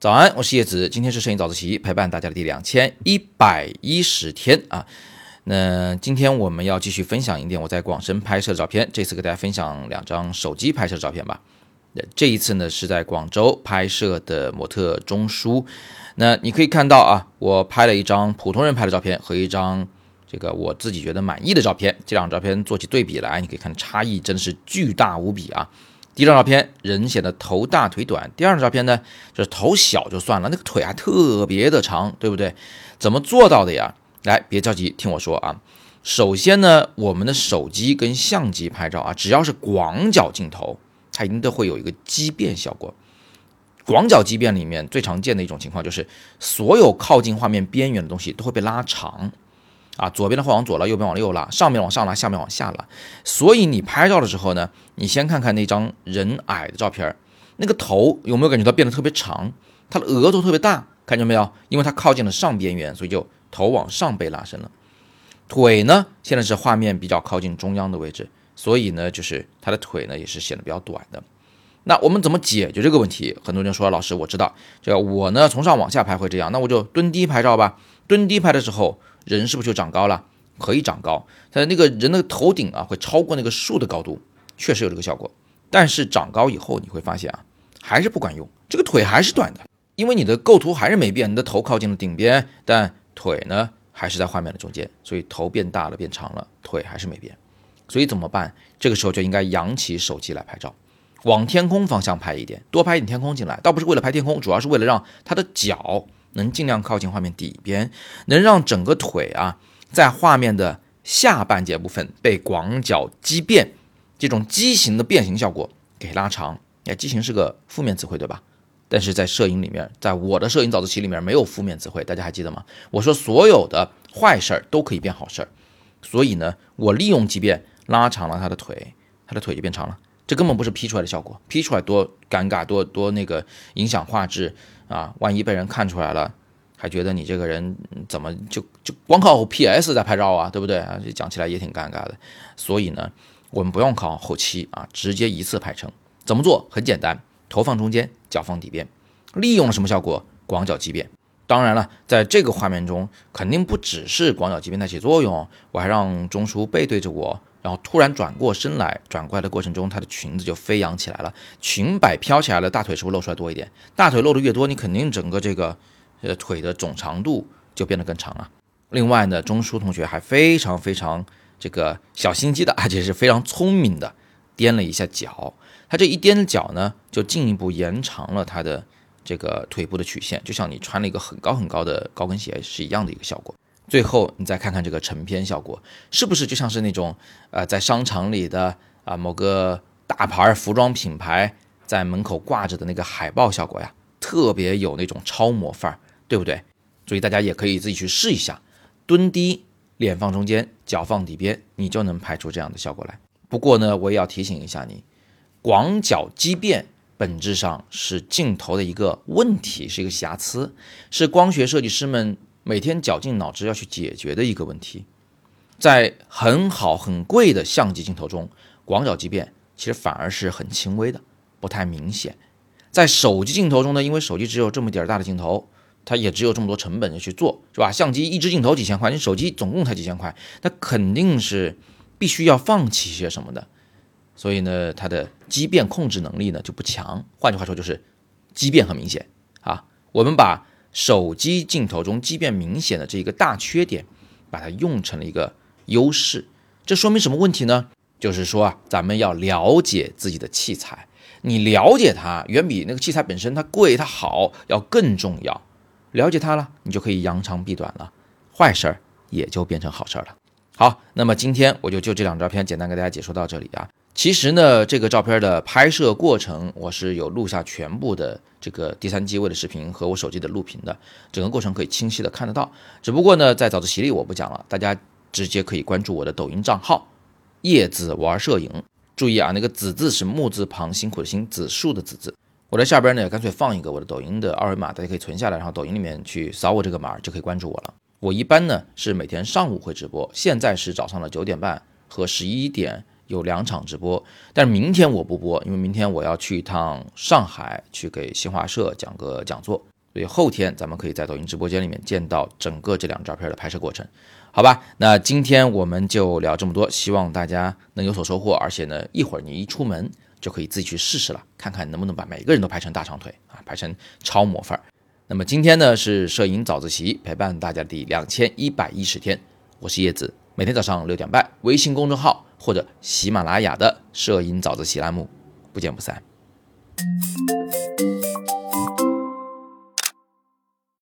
早安，我是叶子，今天是摄影早自习陪伴大家的第两千一百一十天啊。那今天我们要继续分享一点我在广深拍摄的照片，这次给大家分享两张手机拍摄的照片吧。这一次呢是在广州拍摄的模特钟书。那你可以看到啊，我拍了一张普通人拍的照片和一张这个我自己觉得满意的照片，这两张照片做起对比来，你可以看差异真的是巨大无比啊。第一张照片，人显得头大腿短；第二张照片呢，就是头小就算了，那个腿还特别的长，对不对？怎么做到的呀？来，别着急，听我说啊。首先呢，我们的手机跟相机拍照啊，只要是广角镜头，它一定都会有一个畸变效果。广角畸变里面最常见的一种情况就是，所有靠近画面边缘的东西都会被拉长。啊，左边的话往左拉，右边往右拉，上面往上拉，下面往下拉。所以你拍照的时候呢，你先看看那张人矮的照片，那个头有没有感觉到变得特别长？他的额头特别大，看见没有？因为它靠近了上边缘，所以就头往上被拉伸了。腿呢，现在是画面比较靠近中央的位置，所以呢，就是他的腿呢也是显得比较短的。那我们怎么解决这个问题？很多人说，老师，我知道，这个我呢从上往下拍会这样，那我就蹲低拍照吧。蹲低拍的时候。人是不是就长高了？可以长高，他那个人的头顶啊会超过那个树的高度，确实有这个效果。但是长高以后你会发现啊，还是不管用，这个腿还是短的，因为你的构图还是没变，你的头靠近了顶边，但腿呢还是在画面的中间，所以头变大了变长了，腿还是没变。所以怎么办？这个时候就应该扬起手机来拍照，往天空方向拍一点，多拍一点天空进来，倒不是为了拍天空，主要是为了让他的脚。能尽量靠近画面底边，能让整个腿啊在画面的下半截部分被广角畸变，这种畸形的变形效果给拉长。哎，畸形是个负面词汇，对吧？但是在摄影里面，在我的摄影早自习里面没有负面词汇，大家还记得吗？我说所有的坏事儿都可以变好事儿，所以呢，我利用畸变拉长了他的腿，他的腿就变长了。这根本不是 P 出来的效果，P 出来多尴尬，多多那个影响画质。啊，万一被人看出来了，还觉得你这个人怎么就就光靠 PS 在拍照啊，对不对啊？这讲起来也挺尴尬的。所以呢，我们不用靠后期啊，直接一次拍成。怎么做？很简单，头放中间，脚放底边，利用了什么效果？广角畸变。当然了，在这个画面中，肯定不只是广角畸变在起作用，我还让钟叔背对着我。然后突然转过身来，转过来的过程中，她的裙子就飞扬起来了，裙摆飘起来了，大腿是不是露出来多一点？大腿露的越多，你肯定整个这个呃腿的总长度就变得更长了。另外呢，钟书同学还非常非常这个小心机的，而且是非常聪明的，踮了一下脚。他这一踮脚呢，就进一步延长了他的这个腿部的曲线，就像你穿了一个很高很高的高跟鞋是一样的一个效果。最后，你再看看这个成片效果，是不是就像是那种呃，在商场里的啊某个大牌服装品牌在门口挂着的那个海报效果呀？特别有那种超模范儿，对不对？所以大家也可以自己去试一下，蹲低，脸放中间，脚放底边，你就能拍出这样的效果来。不过呢，我也要提醒一下你，广角畸变本质上是镜头的一个问题，是一个瑕疵，是光学设计师们。每天绞尽脑汁要去解决的一个问题，在很好很贵的相机镜头中，广角畸变其实反而是很轻微的，不太明显。在手机镜头中呢，因为手机只有这么点儿大的镜头，它也只有这么多成本去做，是吧？相机一支镜头几千块，你手机总共才几千块，那肯定是必须要放弃些什么的。所以呢，它的畸变控制能力呢就不强。换句话说，就是畸变很明显啊。我们把。手机镜头中畸变明显的这一个大缺点，把它用成了一个优势，这说明什么问题呢？就是说啊，咱们要了解自己的器材，你了解它，远比那个器材本身它贵它好要更重要。了解它了，你就可以扬长避短了，坏事儿也就变成好事儿了。好，那么今天我就就这两张照片简单给大家解说到这里啊。其实呢，这个照片的拍摄过程我是有录下全部的这个第三机位的视频和我手机的录屏的，整个过程可以清晰的看得到。只不过呢，在早自习里我不讲了，大家直接可以关注我的抖音账号“叶子玩摄影”。注意啊，那个“子”字是木字旁辛苦的辛，子树的“子”字。我在下边呢，干脆放一个我的抖音的二维码，大家可以存下来，然后抖音里面去扫我这个码就可以关注我了。我一般呢是每天上午会直播，现在是早上的九点半和十一点。有两场直播，但是明天我不播，因为明天我要去一趟上海，去给新华社讲个讲座，所以后天咱们可以在抖音直播间里面见到整个这两张照片的拍摄过程，好吧？那今天我们就聊这么多，希望大家能有所收获，而且呢，一会儿你一出门就可以自己去试试了，看看能不能把每个人都拍成大长腿啊，拍成超模范儿。那么今天呢是摄影早自习陪伴大家的第两千一百一十天，我是叶子，每天早上六点半，微信公众号或者喜马拉雅的摄影早自习栏目，不见不散。